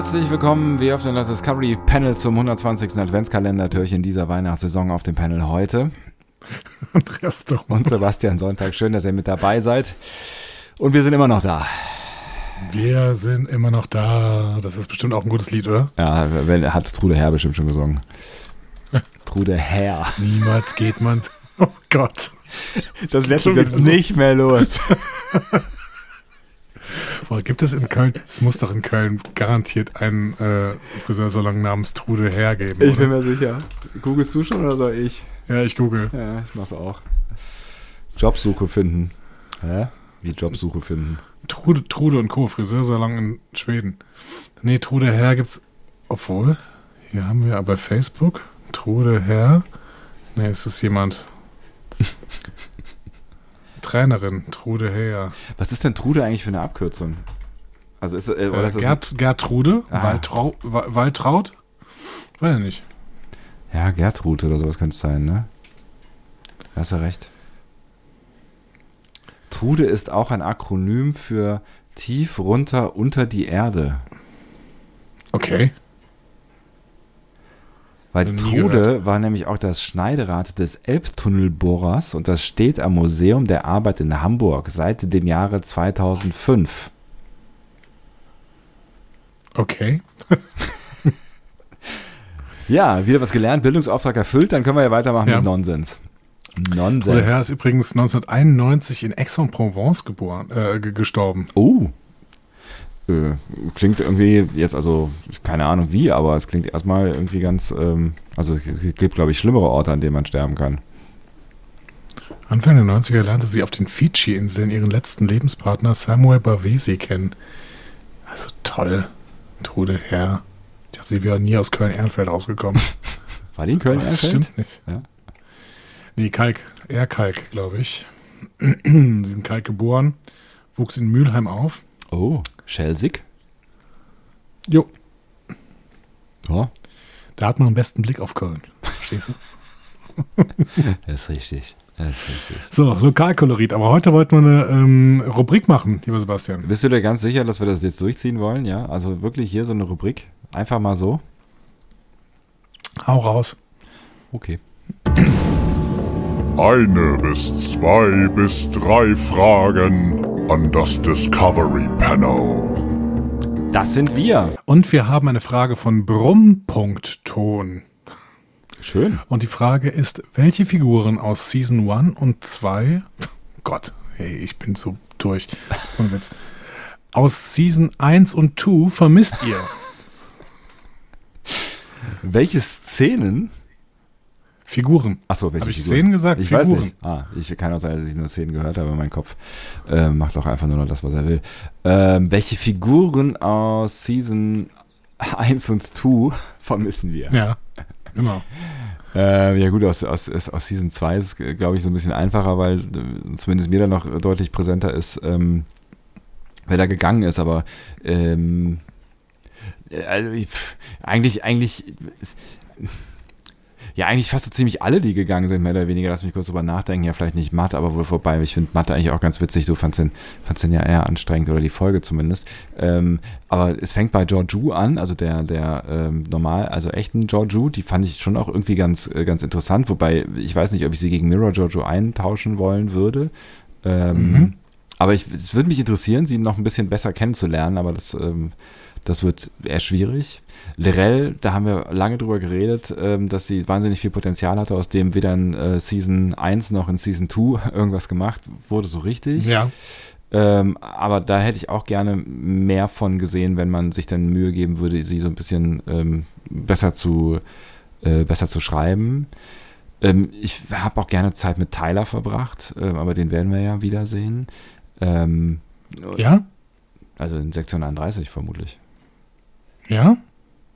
Herzlich willkommen, wir öffnen das Discovery Panel zum 120. Adventskalender-Türchen dieser Weihnachtssaison auf dem Panel heute. Andreas doch. Und Sebastian Sonntag, schön, dass ihr mit dabei seid. Und wir sind immer noch da. Wir sind immer noch da. Das ist bestimmt auch ein gutes Lied, oder? Ja, wenn- hat Trude Herr bestimmt schon gesungen. Trude Herr. Niemals geht man. Oh Gott. Das lässt uns jetzt nicht mehr los. Boah, gibt es in Köln, es muss doch in Köln garantiert einen äh, Friseursalon namens Trude Herr geben. Ich oder? bin mir sicher. Googlest du schon oder soll ich? ja, ich google. Ja, ich mach's auch. Jobsuche finden. Hä? Wie Jobsuche finden? Trude, Trude und Co. Friseursalon in Schweden. Nee, Trude Herr gibt's. Obwohl, hier haben wir aber Facebook. Trude Herr. Nee, es ist jemand. Trainerin, Trude Herr. Was ist denn Trude eigentlich für eine Abkürzung? Also ist, äh, oder Äh, ist Gerd, Gertrude? Ah. Waltrau, Wa- Waltraud? Weiß ich nicht. Ja, Gertrud oder sowas könnte es sein, ne? Da hast du recht. Trude ist auch ein Akronym für tief runter unter die Erde. Okay. Weil Trude war nämlich auch das Schneiderad des Elbtunnelbohrers und das steht am Museum der Arbeit in Hamburg seit dem Jahre 2005. Okay. Ja, wieder was gelernt, Bildungsauftrag erfüllt, dann können wir ja weitermachen Ja. mit Nonsens. Nonsens. Herr ist übrigens 1991 in Aix-en-Provence geboren, äh, ge- gestorben. Oh. Äh, klingt irgendwie jetzt, also keine Ahnung wie, aber es klingt erstmal irgendwie ganz, ähm, also es gibt, glaube ich, schlimmere Orte, an denen man sterben kann. Anfang der 90er lernte sie auf den Fidschi-Inseln ihren letzten Lebenspartner Samuel Bavesi kennen. Also toll. Trude Herr. Ich dachte, sie wäre nie aus Köln-Ehrenfeld rausgekommen. War die in Köln? Aber das stimmt nicht. Ja. Nee, Kalk. Eher Kalk, glaube ich. sie ist in Kalk geboren, wuchs in Mülheim auf. Oh, Schelsig? Jo, Ja, da hat man am besten Blick auf Köln. Verstehst du? das ist richtig. Das ist richtig. So, Lokalkolorit. Aber heute wollten wir eine ähm, Rubrik machen, lieber Sebastian. Bist du dir ganz sicher, dass wir das jetzt durchziehen wollen? Ja, also wirklich hier so eine Rubrik. Einfach mal so. Hau raus. Okay. Eine bis zwei bis drei Fragen an das Discovery Panel. Das sind wir. Und wir haben eine Frage von Brumm.ton. Schön. Und die Frage ist, welche Figuren aus Season 1 und 2, Gott, hey, ich bin so durch, Witz, aus Season 1 und 2 vermisst ihr? Welche Szenen? Figuren. Achso, welche Hab ich Figuren? Szenen gesagt? Ich Figuren. weiß nicht. Ah, ich kann auch sein, dass ich nur Szenen gehört habe. Mein Kopf äh, macht doch einfach nur noch das, was er will. Ähm, welche Figuren aus Season 1 und 2 vermissen wir? Ja, genau. Äh, ja gut, aus, aus, aus Season 2 ist es, glaube ich, so ein bisschen einfacher, weil äh, zumindest mir da noch deutlich präsenter ist, ähm, wer da gegangen ist, aber ähm, äh, also, ich- eigentlich, eigentlich, ja, eigentlich fast so ziemlich alle, die gegangen sind, mehr oder weniger. Lass mich kurz drüber nachdenken. Ja, vielleicht nicht Mathe, aber wohl vorbei. Ich finde Mathe eigentlich auch ganz witzig. Du fandst den, fandst den ja eher anstrengend oder die Folge zumindest. Ähm, aber es fängt bei Georgiou an, also der, der ähm, normal, also echten Georgiou. Die fand ich schon auch irgendwie ganz, äh, ganz interessant. Wobei ich weiß nicht, ob ich sie gegen Mirror Georgiou eintauschen wollen würde. Ähm, Mhm. Aber ich, es würde mich interessieren, sie noch ein bisschen besser kennenzulernen, aber das, ähm, das wird eher schwierig. Lirel, da haben wir lange drüber geredet, ähm, dass sie wahnsinnig viel Potenzial hatte, aus dem weder in äh, Season 1 noch in Season 2 irgendwas gemacht wurde, so richtig. Ja, Ähm, aber da hätte ich auch gerne mehr von gesehen, wenn man sich dann Mühe geben würde, sie so ein bisschen ähm, besser zu äh, besser zu schreiben. Ähm, ich habe auch gerne Zeit mit Tyler verbracht, ähm, aber den werden wir ja wiedersehen. Ähm, ja, Also in Sektion 31 vermutlich. Ja.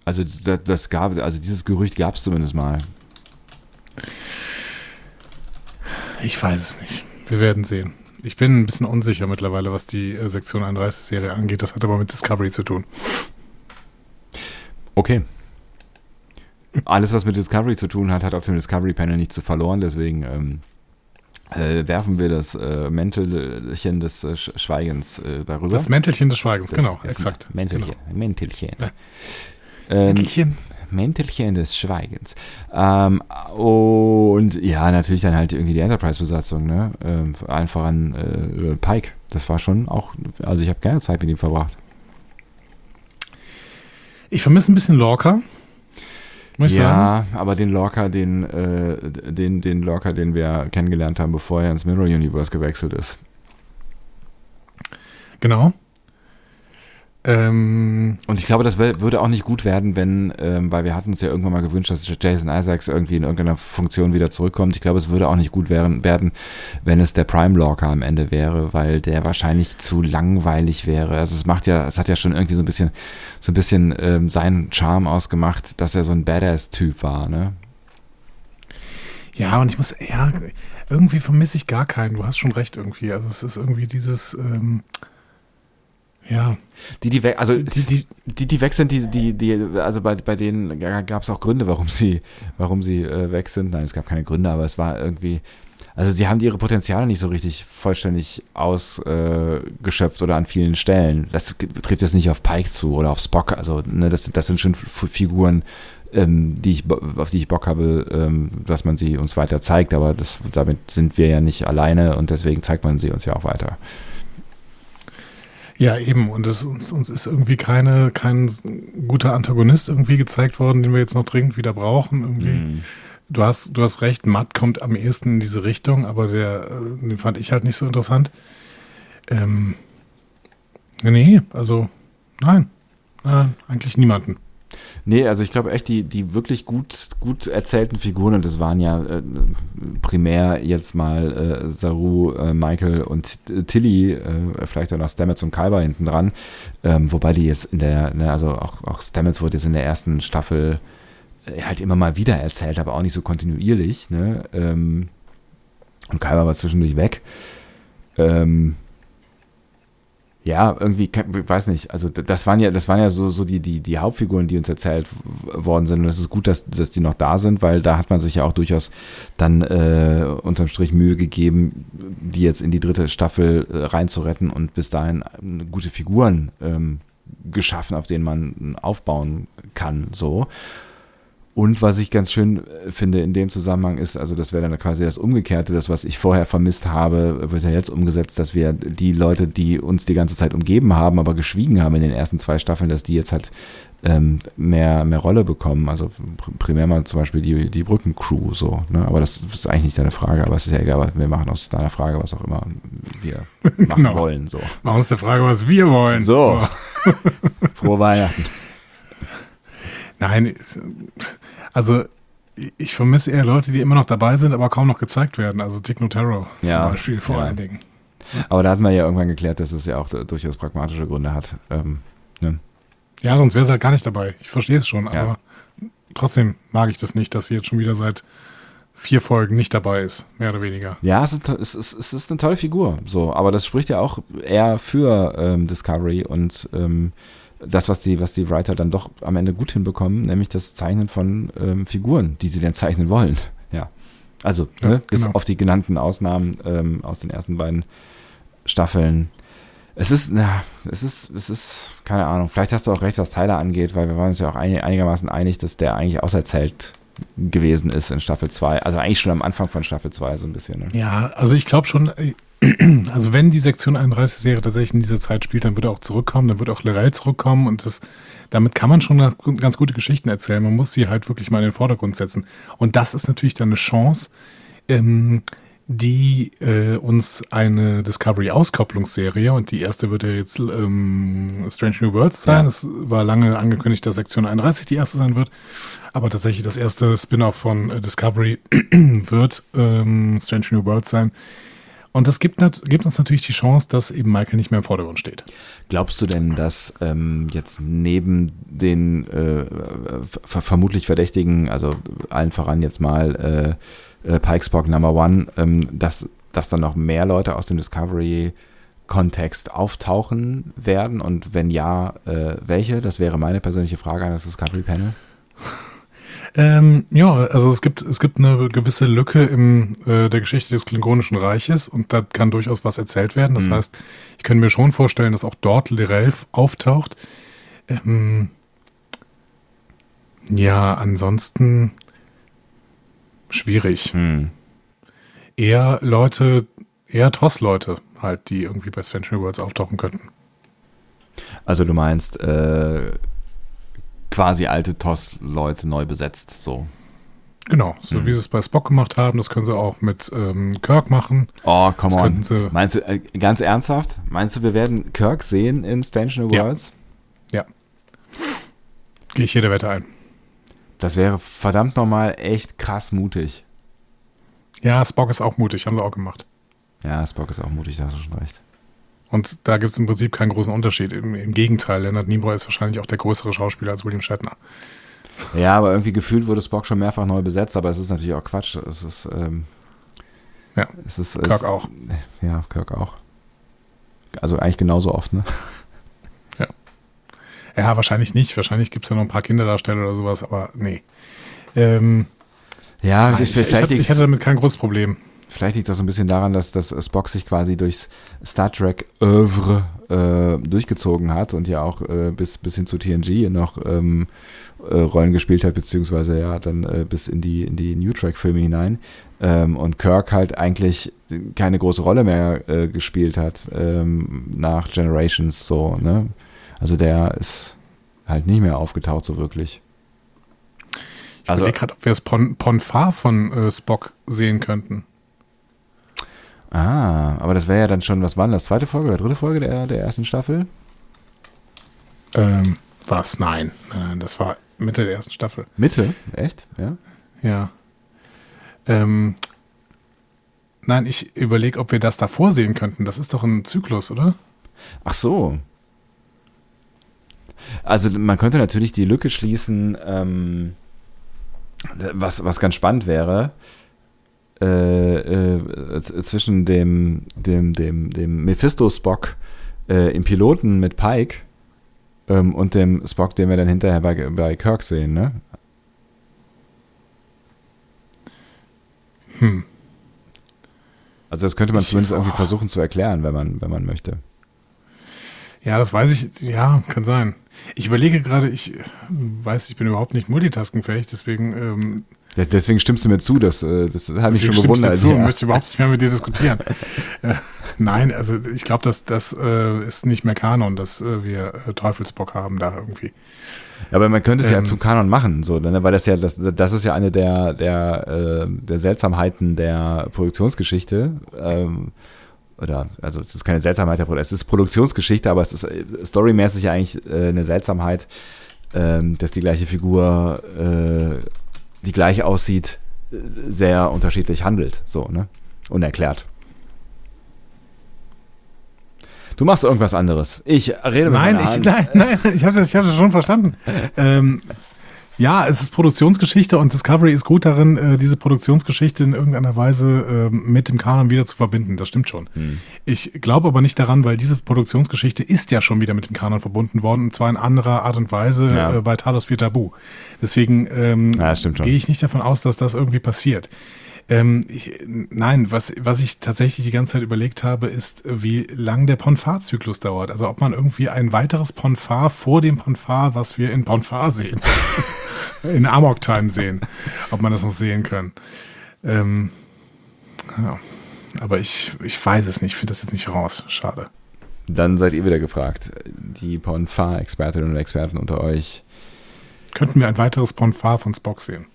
Also das, das gab, also dieses Gerücht gab es zumindest mal. Ich weiß es nicht. Wir werden sehen. Ich bin ein bisschen unsicher mittlerweile, was die äh, Sektion 31-Serie angeht. Das hat aber mit Discovery zu tun. Okay. Alles, was mit Discovery zu tun hat, hat auf dem Discovery Panel nicht zu verloren, deswegen ähm, äh, werfen wir das äh, Mäntelchen des äh, Schweigens äh, darüber. Das Mäntelchen des Schweigens, Das genau, exakt. Mäntelchen. Genau. Mäntelchen. Ja. Ähm, Mäntelchen. Mäntelchen des Schweigens. Ähm, und ja, natürlich dann halt irgendwie die Enterprise-Besatzung, ne? Ähm, allen voran äh, Pike. Das war schon auch, also ich habe gerne Zeit mit ihm verbracht. Ich vermisse ein bisschen Lorca. Muss ich sagen. ja, aber den Lorca, den, äh, den, den Lorca, den wir kennengelernt haben, bevor er ins Mirror Universe gewechselt ist. Genau. Ähm, Und ich glaube, das würde auch nicht gut werden, wenn, ähm, weil wir hatten uns ja irgendwann mal gewünscht, dass Jason Isaacs irgendwie in irgendeiner Funktion wieder zurückkommt. Ich glaube, es würde auch nicht gut werden, werden wenn es der Prime Lorca am Ende wäre, weil der wahrscheinlich zu langweilig wäre. Also es macht ja, es hat ja schon irgendwie so ein bisschen, so ein bisschen ähm, seinen Charme ausgemacht, dass er so ein Badass-Typ war, ne? ja, und ich muss, ja, irgendwie vermisse ich gar keinen. Du hast schon recht irgendwie. Also es ist irgendwie dieses, ähm, ja, Die, die, we- also die, die, die, die weg sind, die, die, die, also bei, bei denen gab es auch Gründe, warum sie, warum sie äh, weg sind. Nein, es gab keine Gründe, aber es war irgendwie, also sie haben ihre Potenziale nicht so richtig vollständig ausgeschöpft äh, oder an vielen Stellen. Das trifft jetzt nicht auf Pike zu oder auf Spock. Also ne, das, das sind schon F Figuren, ähm, die ich, auf die ich Bock habe, ähm, dass man sie uns weiter zeigt. Aber das, damit sind wir ja nicht alleine und deswegen zeigt man sie uns ja auch weiter. Ja, eben. Und es, uns, uns ist irgendwie keine, kein guter Antagonist irgendwie gezeigt worden, den wir jetzt noch dringend wieder brauchen. Irgendwie. Mhm. Du hast, du hast recht, Matt kommt am ehesten in diese Richtung, aber der, äh, den fand ich halt nicht so interessant. Ähm, nee, also nein, nein, eigentlich niemanden. Nee, also ich glaube echt, die, die wirklich gut, gut erzählten Figuren, und das waren ja äh, primär jetzt mal äh, Saru, äh, Michael und äh, Tilly, äh, vielleicht auch noch Stamets und Kalber hinten dran, ähm, wobei die jetzt in der, ne, also auch, auch Stamets wurde jetzt in der ersten Staffel äh, halt immer mal wieder erzählt, aber auch nicht so kontinuierlich, ne? Ähm, und Kalber war zwischendurch weg. Ähm, ja, irgendwie, weiß nicht, also das waren ja, das waren ja so, so die, die, die Hauptfiguren, die uns erzählt worden sind. Und es ist gut, dass, dass die noch da sind, weil da hat man sich ja auch durchaus dann äh, unterm Strich Mühe gegeben, die jetzt in die dritte Staffel äh, reinzuretten und bis dahin äh, gute Figuren ähm, geschaffen, auf denen man aufbauen kann, so. Und was ich ganz schön äh, finde in dem Zusammenhang ist, also das wäre dann quasi das Umgekehrte, das, was ich vorher vermisst habe, wird ja jetzt umgesetzt, dass wir die Leute, die uns die ganze Zeit umgeben haben, aber geschwiegen haben in den ersten zwei Staffeln, dass die jetzt halt ähm, mehr, mehr Rolle bekommen. Also pr- primär mal zum Beispiel die, die Brückencrew so. Ne? Aber das ist eigentlich nicht deine Frage, aber es ist ja egal, wir machen aus deiner Frage, was auch immer wir machen Genau. wollen. So. Machen uns der Frage, was wir wollen. So. Frohe Weihnachten. Nein, also ich vermisse eher Leute, die immer noch dabei sind, aber kaum noch gezeigt werden. Also Dick Notaro Ja, zum Beispiel vor ja. allen Dingen. Aber da hatten wir ja irgendwann geklärt, dass es ja auch durchaus pragmatische Gründe hat. Ähm, ne? Ja, sonst wäre es halt gar nicht dabei. Ich verstehe es schon, Ja. aber trotzdem mag ich das nicht, dass sie jetzt schon wieder seit vier Folgen nicht dabei ist, mehr oder weniger. Ja, es ist, es, ist, es ist eine tolle Figur, so, aber das spricht ja auch eher für ähm, Discovery und ähm, das, was die, was die Writer dann doch am Ende gut hinbekommen, nämlich das Zeichnen von ähm, Figuren, die sie denn zeichnen wollen. Ja. Also, Ja, ne, bis genau. auf die genannten Ausnahmen ähm, aus den ersten beiden Staffeln. Es ist, na, es ist, es ist, keine Ahnung, vielleicht hast du auch recht, was Tyler angeht, weil wir waren uns ja auch einig, einigermaßen einig, dass der eigentlich auserzählt gewesen ist in Staffel 2. Also eigentlich schon am Anfang von Staffel 2 so ein bisschen. Ne? Ja, also ich glaube schon, äh, also wenn die Sektion 31 Serie tatsächlich in dieser Zeit spielt, dann wird er auch zurückkommen, dann wird auch Lorel zurückkommen und das, damit kann man schon ganz, gute Geschichten erzählen. Man muss sie halt wirklich mal in den Vordergrund setzen. Und das ist natürlich dann eine Chance, ähm, die äh, uns eine Discovery-Auskopplungsserie, und die erste wird ja jetzt ähm, Strange New Worlds sein. Ja. Es war lange angekündigt, dass Sektion 31 die erste sein wird. Aber tatsächlich das erste Spin-off von äh, Discovery wird ähm, Strange New Worlds sein. Und das gibt, gibt uns natürlich die Chance, dass eben Michael nicht mehr im Vordergrund steht. Glaubst du denn, dass ähm, jetzt neben den äh, ver vermutlich Verdächtigen, also allen voran jetzt mal äh, äh, Pike Spock Number One, ähm, dass, dass dann noch mehr Leute aus dem Discovery-Kontext auftauchen werden? Und wenn ja, äh, welche? Das wäre meine persönliche Frage an das Discovery-Panel. Ähm, ja, also es gibt, es gibt eine gewisse Lücke in äh, der Geschichte des Klingonischen Reiches und da kann durchaus was erzählt werden. Das Mhm. heißt, ich könnte mir schon vorstellen, dass auch dort Lirelf auftaucht. Ähm, ja, ansonsten schwierig. Hm. Eher Leute, eher TOS-Leute halt, die irgendwie bei New Worlds auftauchen könnten. Also du meinst äh, quasi alte TOS-Leute neu besetzt, so. Genau, so Mhm. wie sie es bei Spock gemacht haben, das können sie auch mit ähm, Kirk machen. Oh, come Das on. Meinst du, äh, ganz ernsthaft? Meinst du, wir werden Kirk sehen in Strange New Ja. Worlds? gehe ich jede Wette ein. Das wäre verdammt nochmal echt krass mutig. Ja, Spock ist auch mutig, haben sie auch gemacht. Ja, Spock ist auch mutig, da hast du schon recht. Und da gibt es im Prinzip keinen großen Unterschied. Im, Im Gegenteil, Leonard Nimoy ist wahrscheinlich auch der größere Schauspieler als William Shatner. Ja, aber irgendwie gefühlt wurde Spock schon mehrfach neu besetzt, aber es ist natürlich auch Quatsch. Es ist, ähm, Ja, es ist, Kirk es, auch. Ja, Kirk auch. Also eigentlich genauso oft, ne? Ja, wahrscheinlich nicht. Wahrscheinlich gibt es ja noch ein paar Kinderdarsteller oder sowas, aber nee. Ähm, Ja, es ist ich, ich, vielleicht hab- ich hätte damit kein großes Problem. Vielleicht liegt auch so ein bisschen daran, dass, dass Spock sich quasi durchs Star Trek Oeuvre äh, durchgezogen hat und ja auch äh, bis, bis hin zu TNG noch ähm, äh, Rollen gespielt hat, beziehungsweise ja dann äh, bis in die, in die New Trek-Filme hinein. Ähm, und Kirk halt eigentlich keine große Rolle mehr äh, gespielt hat ähm, nach Generations so, ne? Also der ist halt nicht mehr aufgetaucht so wirklich. Ich Also- überlege gerade, ob wir das Pon Ponfar von äh, Spock sehen könnten. Ah, aber das wäre ja dann schon, was war denn das, zweite Folge oder dritte Folge der, der ersten Staffel? Ähm, was? Nein. Nein, das war Mitte der ersten Staffel. Mitte? Echt? Ja. Ja. Ähm, nein, ich überlege, ob wir das davor sehen könnten. Das ist doch ein Zyklus, oder? Ach so. Also man könnte natürlich die Lücke schließen, ähm, was, was ganz spannend wäre, äh, äh, zwischen dem, dem, dem, dem Mephisto-Spock äh, im Piloten mit Pike ähm, und dem Spock, den wir dann hinterher bei, bei Kirk sehen, ne? Hm. Also das könnte man Ich- zumindest irgendwie oh. versuchen zu erklären, wenn man, wenn man möchte. Ja, das weiß ich. Ja, kann sein. Ich überlege gerade, ich weiß, ich bin überhaupt nicht multitaskingfähig, deswegen ähm, Deswegen stimmst du mir zu, das, äh, das hat mich schon ich gewundert. zu und ja. möchte überhaupt nicht mehr mit dir diskutieren. äh, nein, also ich glaube, das, das äh, ist nicht mehr Kanon, dass äh, wir äh, Teufelsbock haben da irgendwie. Ja, aber man könnte es ja Ähm. zum Kanon machen, so, ne? weil das ja, das, das ist ja eine der, der, äh, der Seltsamheiten der Produktionsgeschichte. Ähm, oder, also es ist keine Seltsamheit es ist Produktionsgeschichte, aber es ist äh, storymäßig ja eigentlich äh, eine Seltsamheit, ähm, dass die gleiche Figur, äh, die gleich aussieht, sehr unterschiedlich handelt, so, ne? Unerklärt. Du machst irgendwas anderes. Ich rede mit Nein, ich, nein, nein, ich habe das, ich hab das schon verstanden. ähm, ja, es ist Produktionsgeschichte und Discovery ist gut darin, äh, diese Produktionsgeschichte in irgendeiner Weise ähm, mit dem Kanon wieder zu verbinden. Das stimmt schon. Hm. Ich glaube aber nicht daran, weil diese Produktionsgeschichte ist ja schon wieder mit dem Kanon verbunden worden und zwar in anderer Art und Weise Ja. äh, bei Talos 4 Tabu. Deswegen ähm, Ja, gehe ich nicht davon aus, dass das irgendwie passiert. Ähm, ich, nein, was, was ich tatsächlich die ganze Zeit überlegt habe, ist, wie lang der Ponfar-Zyklus dauert. Also ob man irgendwie ein weiteres Ponfar vor dem Ponfar, was wir in Ponfar sehen, in Amok Time sehen, ob man das noch sehen kann. Ähm, ja. Aber ich, ich weiß es nicht, ich finde das jetzt nicht raus. Schade. Dann seid ihr wieder gefragt. Die Ponfar-Expertinnen und Experten unter euch. Könnten wir ein weiteres Ponfar von Spock sehen?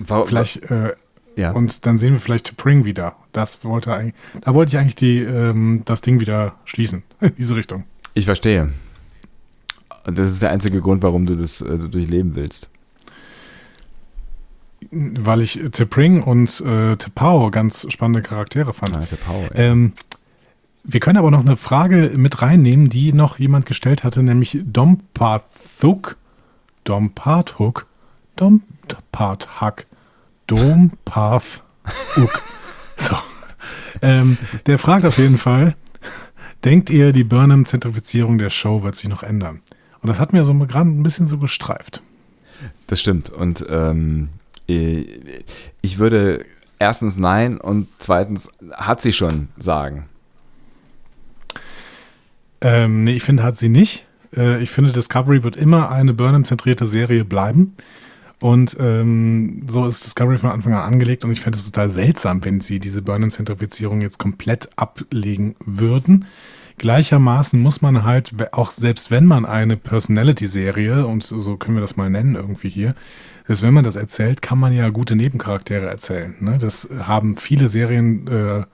Wa- Vielleicht, äh, ja. und dann sehen wir vielleicht T'Pring wieder. Das wollte da wollte ich eigentlich die, ähm, das Ding wieder schließen. In diese Richtung. ich verstehe. Und das ist der einzige Grund, warum du das äh, durchleben willst. Weil ich T'Pring und äh, T'Pau ganz spannende Charaktere fand. Alter Paul. ey. Ähm, wir können aber noch eine Frage mit reinnehmen, die noch jemand gestellt hatte, nämlich Dompathuk. Dompathuk. Dompathuk. Dompathuk. So. Ähm, der fragt auf jeden Fall, denkt ihr, die Burnham-Zentrifizierung der Show wird sich noch ändern? Und das hat mir so gerade ein bisschen so gestreift. Das stimmt. Und ähm, äh, ich würde erstens nein und zweitens hat sie schon sagen. Ähm, nee, ich finde, hat sie nicht. Äh, ich finde, Discovery wird immer eine Burnham-zentrierte Serie bleiben. Und ähm, so ist Discovery von Anfang an angelegt und ich fände es total seltsam, wenn sie diese Burnham-Zentrifizierung jetzt komplett ablegen würden. Gleichermaßen muss man halt, auch selbst wenn man eine Personality-Serie, und so können wir das mal nennen irgendwie hier, selbst wenn man das erzählt, kann man ja gute Nebencharaktere erzählen. Ne? Das haben viele Serien äh,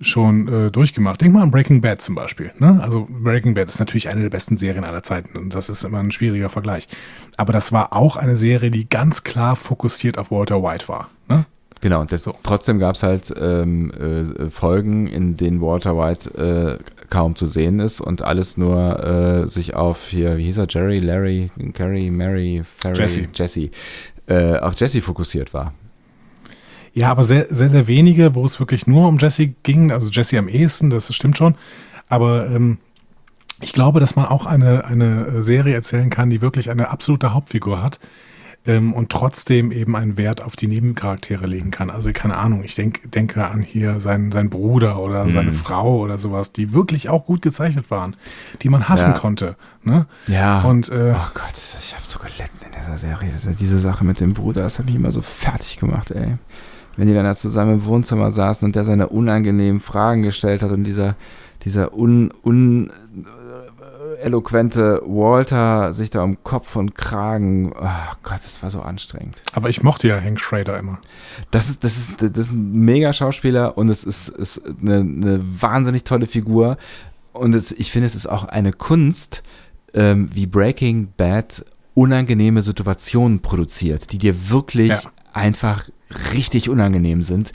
schon äh, durchgemacht. Denk mal an Breaking Bad zum Beispiel. Ne? Also Breaking Bad ist natürlich eine der besten Serien aller Zeiten und das ist immer ein schwieriger Vergleich. Aber das war auch eine Serie, die ganz klar fokussiert auf Walter White war. Ne? Genau, und das, so. trotzdem gab es halt ähm, äh, Folgen, in denen Walter White äh, kaum zu sehen ist und alles nur äh, sich auf hier, wie hieß er, Jerry, Larry, Carrie, Mary, Ferry, Jesse, Jesse äh, auf Jesse fokussiert war. Ja, aber sehr, sehr, sehr wenige, wo es wirklich nur um Jesse ging. Also Jesse am ehesten, das stimmt schon. Aber ähm, ich glaube, dass man auch eine, eine Serie erzählen kann, die wirklich eine absolute Hauptfigur hat ähm, und trotzdem eben einen Wert auf die Nebencharaktere legen kann. Also keine Ahnung, ich denk, denke an hier seinen, seinen Bruder oder mhm. seine Frau oder sowas, die wirklich auch gut gezeichnet waren, die man hassen ja. konnte. Ne? Ja. Und äh, oh Gott, ich habe so gelitten in dieser Serie. Diese Sache mit dem Bruder, das hat mich immer so fertig gemacht, ey wenn die dann da zusammen im Wohnzimmer saßen und der seine unangenehmen Fragen gestellt hat und dieser, dieser un, un äh, eloquente Walter sich da um Kopf und Kragen, oh Gott, das war so anstrengend. Aber ich mochte ja Hank Schrader immer. Das ist, das ist, das ist ein mega Schauspieler und es ist, ist eine, eine wahnsinnig tolle Figur und es, ich finde, es ist auch eine Kunst, ähm, wie Breaking Bad unangenehme Situationen produziert, die dir wirklich ja. einfach richtig unangenehm sind.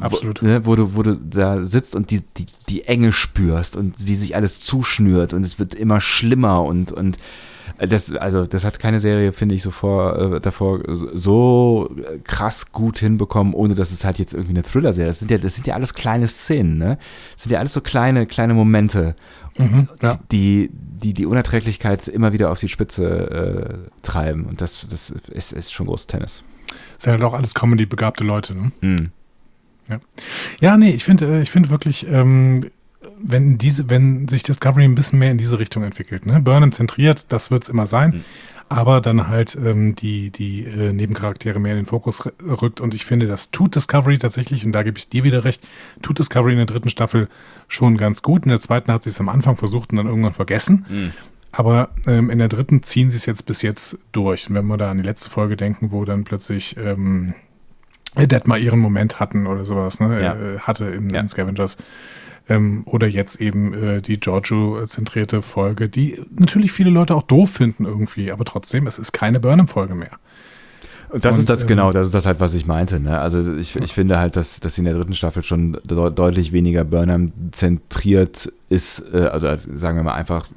Absolut. Wo, ne, wo, du, wo du da sitzt und die, die, die Enge spürst und wie sich alles zuschnürt und es wird immer schlimmer und, und das, also das hat keine Serie, finde ich, so vor, äh, davor so krass gut hinbekommen, ohne dass es halt jetzt irgendwie eine Thriller-Serie ist. Das sind ja, das sind ja alles kleine Szenen, ne? Das sind ja alles so kleine, kleine Momente, mhm, ja. die, die die Unerträglichkeit immer wieder auf die Spitze äh, treiben. Und das, das ist, ist schon großes Tennis sind halt auch alles Comedy-begabte Leute, ne? Mhm. Ja. ja, nee, ich finde, äh, ich finde wirklich, ähm, wenn diese, wenn sich Discovery ein bisschen mehr in diese Richtung entwickelt, ne? Burnham zentriert, das wird es immer sein. Mhm. Aber dann halt ähm, die, die äh, Nebencharaktere mehr in den Fokus rückt. Und ich finde, das tut Discovery tatsächlich, und da gebe ich dir wieder recht, tut Discovery in der dritten Staffel schon ganz gut. In der zweiten hat sie es am Anfang versucht und dann irgendwann vergessen. Mhm. Aber ähm, in der dritten ziehen sie es jetzt bis jetzt durch. Und wenn wir da an die letzte Folge denken, wo dann plötzlich ähm, Detmar ihren Moment hatten oder sowas, ne, ja. äh, hatte in, ja. in Scavengers. Ähm, oder jetzt eben äh, die Giorgio-zentrierte Folge, die natürlich viele Leute auch doof finden irgendwie, aber trotzdem, es ist keine Burnham-Folge mehr. Und das und, ist das ähm, genau, das ist das halt, was ich meinte. Ne? Also ich, ich finde halt, dass, dass sie in der dritten Staffel schon de deutlich weniger Burnham zentriert ist, äh, also sagen wir mal einfach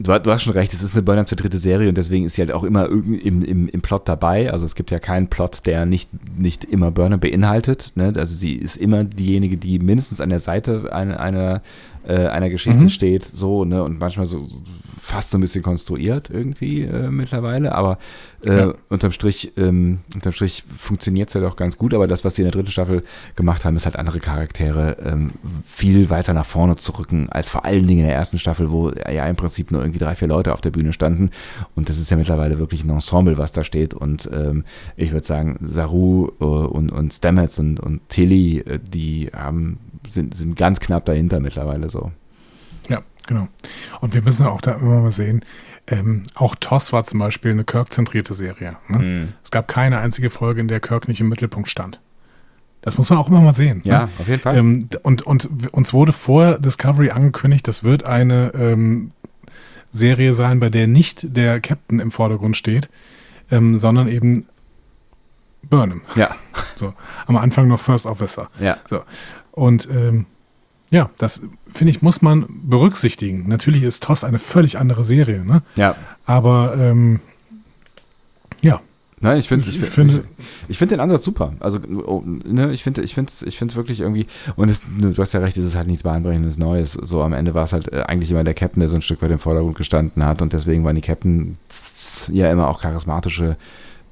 Du, du, hast schon recht, es ist eine Burnham-zentrierte Serie und deswegen ist sie halt auch immer im, im, im Plot dabei. Also es gibt ja keinen Plot, der nicht, nicht immer Burnham beinhaltet. Ne? Also sie ist immer diejenige, die mindestens an der Seite einer, einer, äh, einer Geschichte mhm. steht, so, ne? Und manchmal so fast so ein bisschen konstruiert irgendwie äh, mittlerweile, aber äh, ja. unterm Strich, ähm, unterm Strich funktioniert es halt auch ganz gut, aber das, was sie in der dritten Staffel gemacht haben, ist halt andere Charaktere ähm, viel weiter nach vorne zu rücken, als vor allen Dingen in der ersten Staffel, wo ja im Prinzip nur irgendwie drei, vier Leute auf der Bühne standen und das ist ja mittlerweile wirklich ein Ensemble, was da steht und ähm, ich würde sagen, Saru äh, und, und Stamets und, und Tilly, äh, die haben, sind, sind ganz knapp dahinter mittlerweile so. Genau. Und wir müssen auch da immer mal sehen, ähm, auch TOS war zum Beispiel eine Kirk-zentrierte Serie. Ne? Mhm. Es gab keine einzige Folge, in der Kirk nicht im Mittelpunkt stand. Das muss man auch immer mal sehen. Ne? Ja, ne? auf jeden Fall. Ähm, und, und uns wurde vor Discovery angekündigt, das wird eine ähm, Serie sein, bei der nicht der Captain im Vordergrund steht, ähm, sondern eben Burnham. Ja. So, am Anfang noch First Officer. Ja. So. Und ähm, ja, das finde ich, muss man berücksichtigen. Natürlich ist TOS eine völlig andere Serie, ne? Ja. Aber ähm, ja. Nein, ich, find, ich, ich finde, ich, ich finde den Ansatz super. Also, oh, ne, ich finde, ich finde, ich finde wirklich irgendwie, und es, du hast ja recht, es ist halt nichts bahnbrechendes Neues. So am Ende war es halt äh, eigentlich immer der Captain, der so ein Stück weit im Vordergrund gestanden hat und deswegen waren die Captain ja immer auch charismatische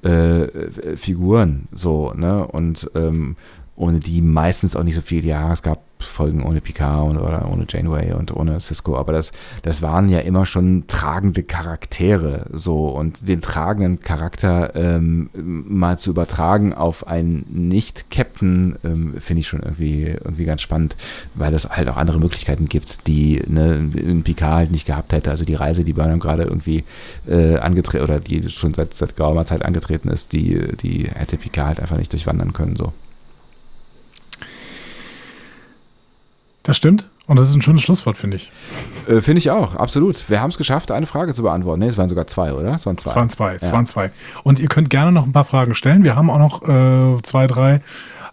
äh, Figuren, so, ne? Und ähm, ohne die meistens auch nicht so viel. Ja, es gab Folgen ohne Picard oder ohne Janeway und ohne Cisco, aber das, das waren ja immer schon tragende Charaktere so und den tragenden Charakter ähm, mal zu übertragen auf einen Nicht-Captain ähm, finde ich schon irgendwie, irgendwie ganz spannend, weil es halt auch andere Möglichkeiten gibt, die ne, in Picard halt nicht gehabt hätte. Also die Reise, die Burnham gerade irgendwie äh, angetreten oder die schon seit, seit geraumer Zeit angetreten ist, die, die hätte Picard halt einfach nicht durchwandern können so. Das stimmt. Und das ist ein schönes Schlusswort, finde ich. Äh, finde ich auch, absolut. Wir haben es geschafft, eine Frage zu beantworten. Ne, es waren sogar zwei, oder? Es waren zwei. Es waren zwei, es ja. waren zwei. Und ihr könnt gerne noch ein paar Fragen stellen. Wir haben auch noch äh, zwei, drei.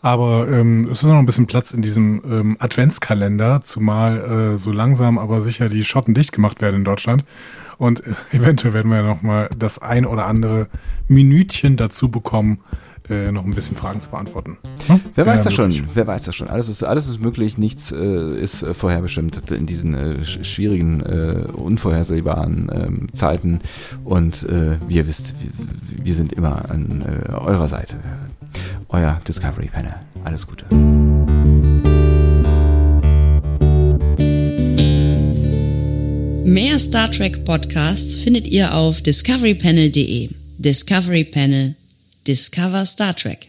Aber ähm, es ist noch ein bisschen Platz in diesem ähm, Adventskalender, zumal äh, so langsam aber sicher die Schotten dicht gemacht werden in Deutschland. Und äh, eventuell werden wir ja noch mal das ein oder andere Minütchen dazu bekommen, äh, noch ein bisschen Fragen zu beantworten. Hm? Wer weiß das schon? Wer weiß das schon? Alles ist, alles ist möglich, nichts äh, ist äh, vorherbestimmt in diesen äh, schwierigen, äh, unvorhersehbaren ähm, Zeiten. Und äh, wie ihr wisst, wir, wir sind immer an eurer Seite. Euer Discovery Panel. Alles Gute. Mehr Star Trek Podcasts findet ihr auf discoverypanel.de. Discovery Panel Discover Star Trek.